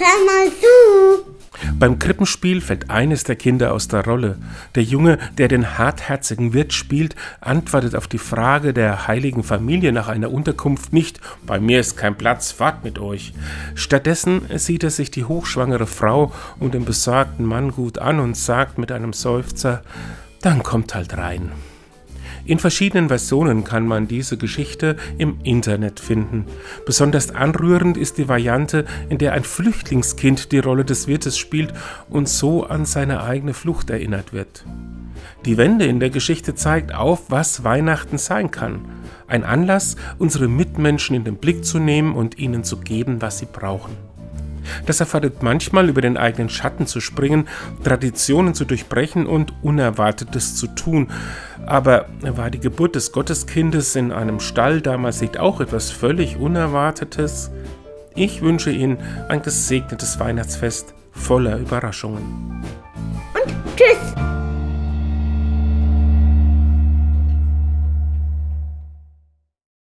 hör mal zu. Beim Krippenspiel fällt eines der Kinder aus der Rolle. Der Junge, der den hartherzigen Wirt spielt, antwortet auf die Frage der heiligen Familie nach einer Unterkunft nicht Bei mir ist kein Platz, fahrt mit euch. Stattdessen sieht er sich die hochschwangere Frau und den besorgten Mann gut an und sagt mit einem Seufzer Dann kommt halt rein. In verschiedenen Versionen kann man diese Geschichte im Internet finden. Besonders anrührend ist die Variante, in der ein Flüchtlingskind die Rolle des Wirtes spielt und so an seine eigene Flucht erinnert wird. Die Wende in der Geschichte zeigt auf, was Weihnachten sein kann. Ein Anlass, unsere Mitmenschen in den Blick zu nehmen und ihnen zu geben, was sie brauchen. Das erfordert manchmal über den eigenen Schatten zu springen, Traditionen zu durchbrechen und Unerwartetes zu tun. Aber war die Geburt des Gotteskindes in einem Stall damals nicht auch etwas völlig Unerwartetes? Ich wünsche Ihnen ein gesegnetes Weihnachtsfest voller Überraschungen. Und tschüss.